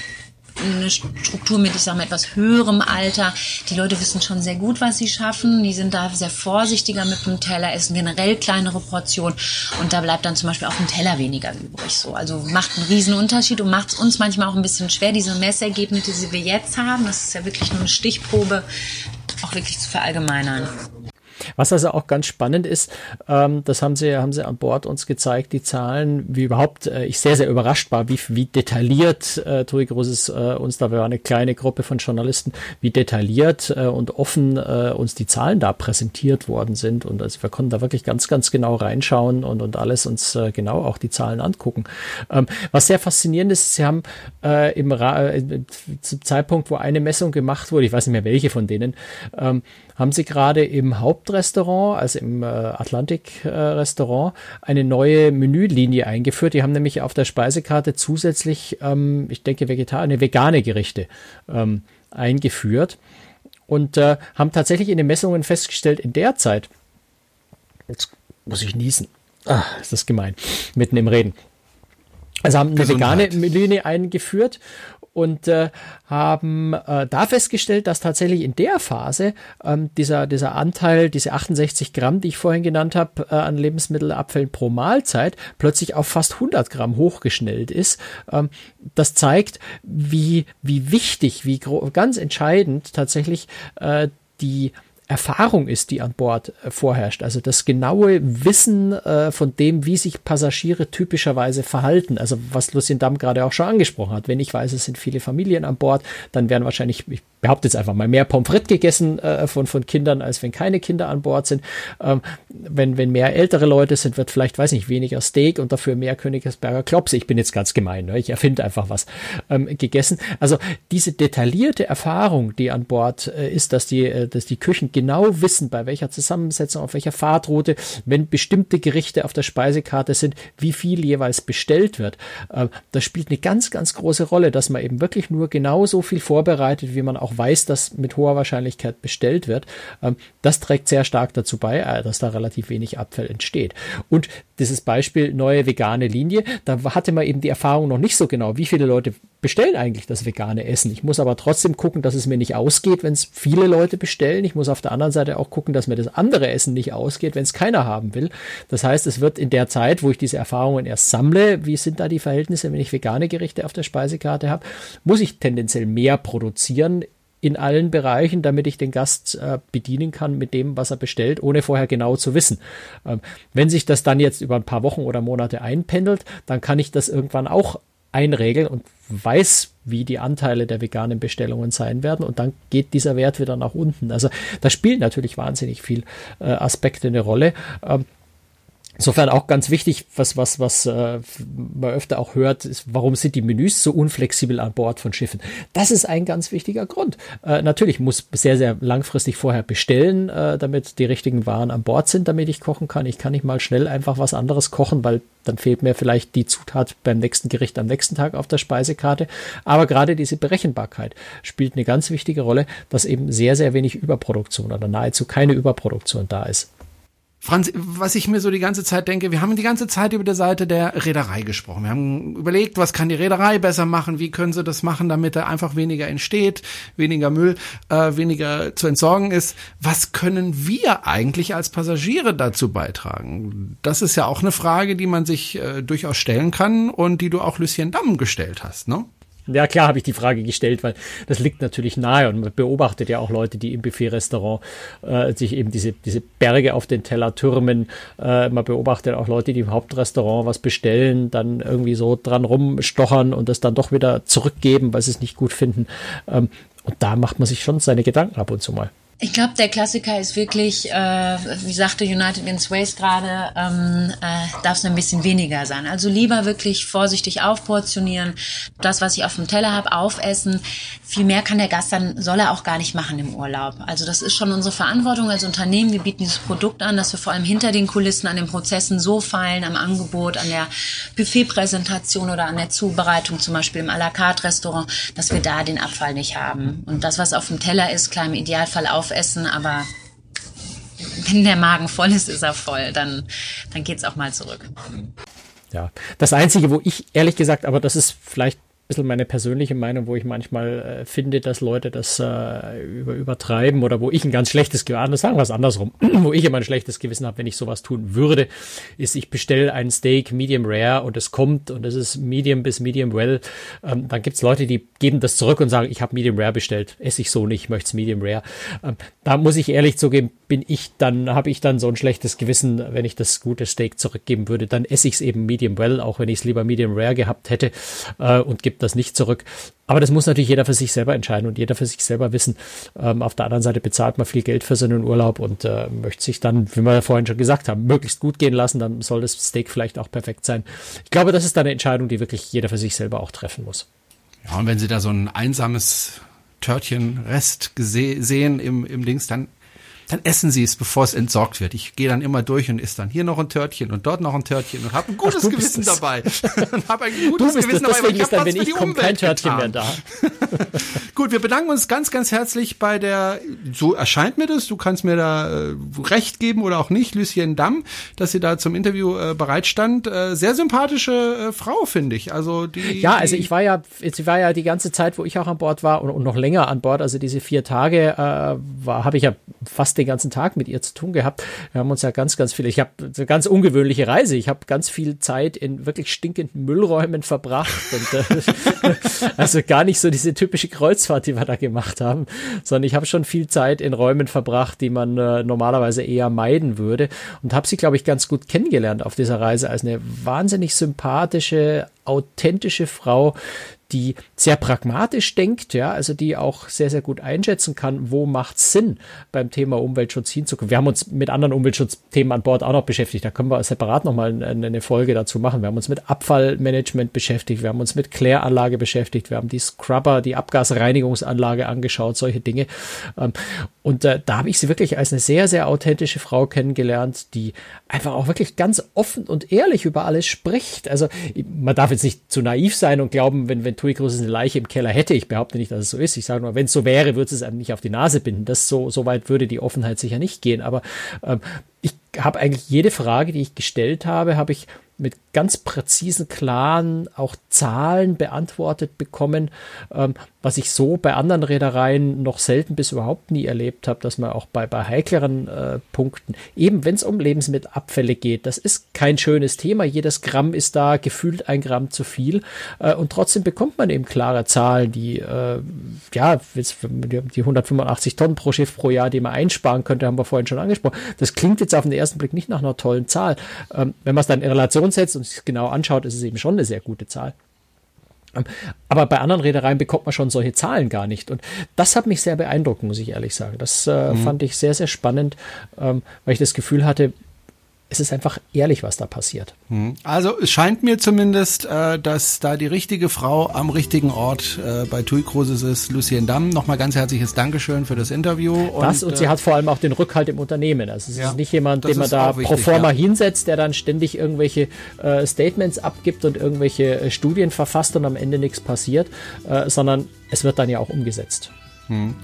eine Struktur mit, ich sage mal, etwas höherem Alter. Die Leute wissen schon sehr gut, was sie schaffen. Die sind da sehr vorsichtiger mit dem Teller, essen generell kleinere Portionen und da bleibt dann zum Beispiel auf dem Teller weniger übrig. So, also macht einen riesen Unterschied und macht es uns manchmal auch ein bisschen schwer, diese Messergebnisse, die wir jetzt haben, das ist ja wirklich nur eine Stichprobe, auch wirklich zu verallgemeinern. Was also auch ganz spannend ist, ähm, das haben sie, haben sie an Bord uns gezeigt, die Zahlen, wie überhaupt, äh, ich sehr, sehr überrascht war, wie, wie detailliert äh, Tui Großes äh, uns, da war eine kleine Gruppe von Journalisten, wie detailliert äh, und offen äh, uns die Zahlen da präsentiert worden sind. Und also wir konnten da wirklich ganz, ganz genau reinschauen und, und alles uns äh, genau auch die Zahlen angucken. Ähm, was sehr faszinierend ist, sie haben äh, im Ra äh, zum Zeitpunkt, wo eine Messung gemacht wurde, ich weiß nicht mehr welche von denen, ähm, haben sie gerade im Hauptrestaurant, also im äh, Atlantik-Restaurant, äh, eine neue Menülinie eingeführt. Die haben nämlich auf der Speisekarte zusätzlich, ähm, ich denke, vegetarisch, vegane Gerichte ähm, eingeführt und äh, haben tatsächlich in den Messungen festgestellt, in der Zeit, jetzt muss ich niesen, ah, ist das gemein, mitten im Reden. Also haben eine Gesundheit. vegane Linie eingeführt und äh, haben äh, da festgestellt, dass tatsächlich in der Phase ähm, dieser, dieser Anteil, diese 68 Gramm, die ich vorhin genannt habe, äh, an Lebensmittelabfällen pro Mahlzeit plötzlich auf fast 100 Gramm hochgeschnellt ist. Ähm, das zeigt, wie, wie wichtig, wie ganz entscheidend tatsächlich äh, die Erfahrung ist, die an Bord äh, vorherrscht. Also das genaue Wissen äh, von dem, wie sich Passagiere typischerweise verhalten. Also was Lucien Damm gerade auch schon angesprochen hat. Wenn ich weiß, es sind viele Familien an Bord, dann werden wahrscheinlich, ich behaupte jetzt einfach mal, mehr Pommes frites gegessen äh, von, von Kindern, als wenn keine Kinder an Bord sind. Ähm, wenn, wenn mehr ältere Leute sind, wird vielleicht, weiß nicht, weniger Steak und dafür mehr Königsberger Klopse. Ich bin jetzt ganz gemein, ne? ich erfinde einfach was ähm, gegessen. Also diese detaillierte Erfahrung, die an Bord äh, ist, dass die, äh, dass die Küchen genau wissen, bei welcher Zusammensetzung, auf welcher Fahrtroute, wenn bestimmte Gerichte auf der Speisekarte sind, wie viel jeweils bestellt wird. Äh, das spielt eine ganz, ganz große Rolle, dass man eben wirklich nur genauso viel vorbereitet, wie man auch weiß, dass mit hoher Wahrscheinlichkeit bestellt wird. Ähm, das trägt sehr stark dazu bei, äh, dass da relativ wenig Abfall entsteht. Und dieses Beispiel neue vegane Linie, da hatte man eben die Erfahrung noch nicht so genau, wie viele Leute bestellen eigentlich das vegane Essen. Ich muss aber trotzdem gucken, dass es mir nicht ausgeht, wenn es viele Leute bestellen. Ich muss auf der anderen Seite auch gucken, dass mir das andere Essen nicht ausgeht, wenn es keiner haben will. Das heißt, es wird in der Zeit, wo ich diese Erfahrungen erst sammle, wie sind da die Verhältnisse, wenn ich vegane Gerichte auf der Speisekarte habe, muss ich tendenziell mehr produzieren in allen Bereichen, damit ich den Gast äh, bedienen kann mit dem, was er bestellt, ohne vorher genau zu wissen. Ähm, wenn sich das dann jetzt über ein paar Wochen oder Monate einpendelt, dann kann ich das irgendwann auch einregeln und weiß, wie die Anteile der veganen Bestellungen sein werden und dann geht dieser Wert wieder nach unten. Also da spielen natürlich wahnsinnig viel äh, Aspekte eine Rolle. Ähm, Insofern auch ganz wichtig, was, was, was äh, man öfter auch hört, ist, warum sind die Menüs so unflexibel an Bord von Schiffen? Das ist ein ganz wichtiger Grund. Äh, natürlich muss sehr, sehr langfristig vorher bestellen, äh, damit die richtigen Waren an Bord sind, damit ich kochen kann. Ich kann nicht mal schnell einfach was anderes kochen, weil dann fehlt mir vielleicht die Zutat beim nächsten Gericht am nächsten Tag auf der Speisekarte. Aber gerade diese Berechenbarkeit spielt eine ganz wichtige Rolle, dass eben sehr, sehr wenig Überproduktion oder nahezu keine Überproduktion da ist. Franz, was ich mir so die ganze Zeit denke, wir haben die ganze Zeit über die Seite der Reederei gesprochen. Wir haben überlegt, was kann die Reederei besser machen, wie können sie das machen, damit da einfach weniger entsteht, weniger Müll, äh, weniger zu entsorgen ist. Was können wir eigentlich als Passagiere dazu beitragen? Das ist ja auch eine Frage, die man sich äh, durchaus stellen kann und die du auch Lucien Damm gestellt hast, ne? Ja, klar habe ich die Frage gestellt, weil das liegt natürlich nahe und man beobachtet ja auch Leute, die im Buffet-Restaurant äh, sich eben diese, diese Berge auf den Teller türmen. Äh, man beobachtet auch Leute, die im Hauptrestaurant was bestellen, dann irgendwie so dran rumstochern und das dann doch wieder zurückgeben, weil sie es nicht gut finden. Ähm, und da macht man sich schon seine Gedanken ab und zu mal. Ich glaube, der Klassiker ist wirklich, äh, wie sagte United Wins Waste gerade, ähm, äh, darf es ein bisschen weniger sein. Also lieber wirklich vorsichtig aufportionieren, das, was ich auf dem Teller habe, aufessen. Viel mehr kann der Gast dann, soll er auch gar nicht machen im Urlaub. Also das ist schon unsere Verantwortung als Unternehmen. Wir bieten dieses Produkt an, dass wir vor allem hinter den Kulissen an den Prozessen so feilen, am Angebot, an der Buffetpräsentation oder an der Zubereitung, zum Beispiel im à la carte Restaurant, dass wir da den Abfall nicht haben. Und das, was auf dem Teller ist, klar im Idealfall auf aufessen, aber wenn der Magen voll ist, ist er voll. Dann, dann geht's auch mal zurück. Ja, das Einzige, wo ich ehrlich gesagt, aber das ist vielleicht bisschen meine persönliche Meinung, wo ich manchmal äh, finde, dass Leute das äh, über, übertreiben oder wo ich ein ganz schlechtes Gewissen, sagen wir es andersrum, [clears throat] wo ich immer ein schlechtes Gewissen habe, wenn ich sowas tun würde, ist, ich bestelle ein Steak Medium Rare und es kommt und es ist Medium bis Medium Well. Ähm, dann gibt's Leute, die geben das zurück und sagen, ich habe Medium Rare bestellt, esse ich so nicht, ich möchte Medium Rare. Ähm, da muss ich ehrlich zugeben, bin ich dann, habe ich dann so ein schlechtes Gewissen, wenn ich das gute Steak zurückgeben würde, dann esse ich es eben Medium Well, auch wenn ich es lieber Medium Rare gehabt hätte äh, und das nicht zurück. Aber das muss natürlich jeder für sich selber entscheiden und jeder für sich selber wissen. Ähm, auf der anderen Seite bezahlt man viel Geld für seinen Urlaub und äh, möchte sich dann, wie wir ja vorhin schon gesagt haben, möglichst gut gehen lassen. Dann soll das Steak vielleicht auch perfekt sein. Ich glaube, das ist eine Entscheidung, die wirklich jeder für sich selber auch treffen muss. Ja, und wenn Sie da so ein einsames Törtchen-Rest sehen im, im Dings, dann dann essen Sie es, bevor es entsorgt wird. Ich gehe dann immer durch und esse dann hier noch ein Törtchen und dort noch ein Törtchen und habe [laughs] ein gutes Ach, Gewissen dabei. und habe ein gutes Gewissen dabei. Deswegen ist dann, wenn ich komme, kein Törtchen getan. mehr da. [laughs] Gut, wir bedanken uns ganz, ganz herzlich bei der, so erscheint mir das, du kannst mir da äh, recht geben oder auch nicht, Lucien Damm, dass sie da zum Interview äh, bereitstand. Äh, sehr sympathische äh, Frau, finde ich. Also die. Ja, also ich war ja, sie war ja die ganze Zeit, wo ich auch an Bord war und, und noch länger an Bord, also diese vier Tage, äh, war, habe ich ja fast den ganzen Tag mit ihr zu tun gehabt. Wir haben uns ja ganz, ganz viel, ich habe eine ganz ungewöhnliche Reise. Ich habe ganz viel Zeit in wirklich stinkenden Müllräumen verbracht und äh, [laughs] also gar nicht so diese typische Kreuzfahrt, die wir da gemacht haben, sondern ich habe schon viel Zeit in Räumen verbracht, die man äh, normalerweise eher meiden würde und habe sie, glaube ich, ganz gut kennengelernt auf dieser Reise als eine wahnsinnig sympathische, authentische Frau, die sehr pragmatisch denkt, ja, also die auch sehr, sehr gut einschätzen kann, wo macht Sinn beim Thema Umweltschutz hinzukommen. Wir haben uns mit anderen Umweltschutzthemen an Bord auch noch beschäftigt. Da können wir separat nochmal eine Folge dazu machen. Wir haben uns mit Abfallmanagement beschäftigt. Wir haben uns mit Kläranlage beschäftigt. Wir haben die Scrubber, die Abgasreinigungsanlage angeschaut, solche Dinge. Ähm, und äh, da habe ich sie wirklich als eine sehr, sehr authentische Frau kennengelernt, die einfach auch wirklich ganz offen und ehrlich über alles spricht. Also man darf jetzt nicht zu naiv sein und glauben, wenn, wenn Tui Cruz eine Leiche im Keller hätte. Ich behaupte nicht, dass es so ist. Ich sage nur, wenn es so wäre, würde es einem nicht auf die Nase binden. Das so, so weit würde die Offenheit sicher nicht gehen. Aber ähm, ich habe eigentlich jede Frage, die ich gestellt habe, habe ich mit ganz präzisen, klaren, auch Zahlen beantwortet bekommen, ähm, was ich so bei anderen Reedereien noch selten bis überhaupt nie erlebt habe, dass man auch bei, bei heikleren äh, Punkten, eben wenn es um Lebensmittelabfälle geht, das ist kein schönes Thema, jedes Gramm ist da gefühlt ein Gramm zu viel äh, und trotzdem bekommt man eben klare Zahlen, die, äh, ja, die 185 Tonnen pro Schiff pro Jahr, die man einsparen könnte, haben wir vorhin schon angesprochen. Das klingt jetzt auf den ersten Blick nicht nach einer tollen Zahl. Ähm, wenn man es dann in Relation setzt und sich genau anschaut, ist es eben schon eine sehr gute Zahl. Ähm, aber bei anderen Reedereien bekommt man schon solche Zahlen gar nicht. Und das hat mich sehr beeindruckt, muss ich ehrlich sagen. Das äh, mhm. fand ich sehr, sehr spannend, ähm, weil ich das Gefühl hatte, es ist einfach ehrlich, was da passiert. Hm. Also es scheint mir zumindest, äh, dass da die richtige Frau am richtigen Ort äh, bei TUI Cruises ist. Lucien Damm, nochmal ganz herzliches Dankeschön für das Interview. Und, das und sie äh, hat vor allem auch den Rückhalt im Unternehmen. Also es ja, ist nicht jemand, den man da wichtig, pro forma ja. hinsetzt, der dann ständig irgendwelche äh, Statements abgibt und irgendwelche äh, Studien verfasst und am Ende nichts passiert, äh, sondern es wird dann ja auch umgesetzt. Hm.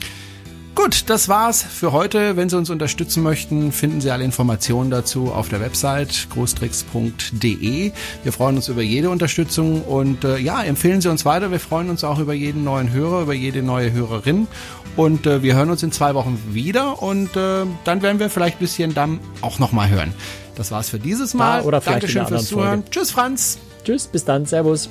Gut, das war's für heute. Wenn Sie uns unterstützen möchten, finden Sie alle Informationen dazu auf der Website großtricks.de. Wir freuen uns über jede Unterstützung und äh, ja, empfehlen Sie uns weiter. Wir freuen uns auch über jeden neuen Hörer, über jede neue Hörerin. Und äh, wir hören uns in zwei Wochen wieder und äh, dann werden wir vielleicht ein bisschen Damm auch nochmal hören. Das war's für dieses Mal. Ja, oder vielleicht Dankeschön fürs Zuhören. Folge. Tschüss, Franz. Tschüss, bis dann. Servus.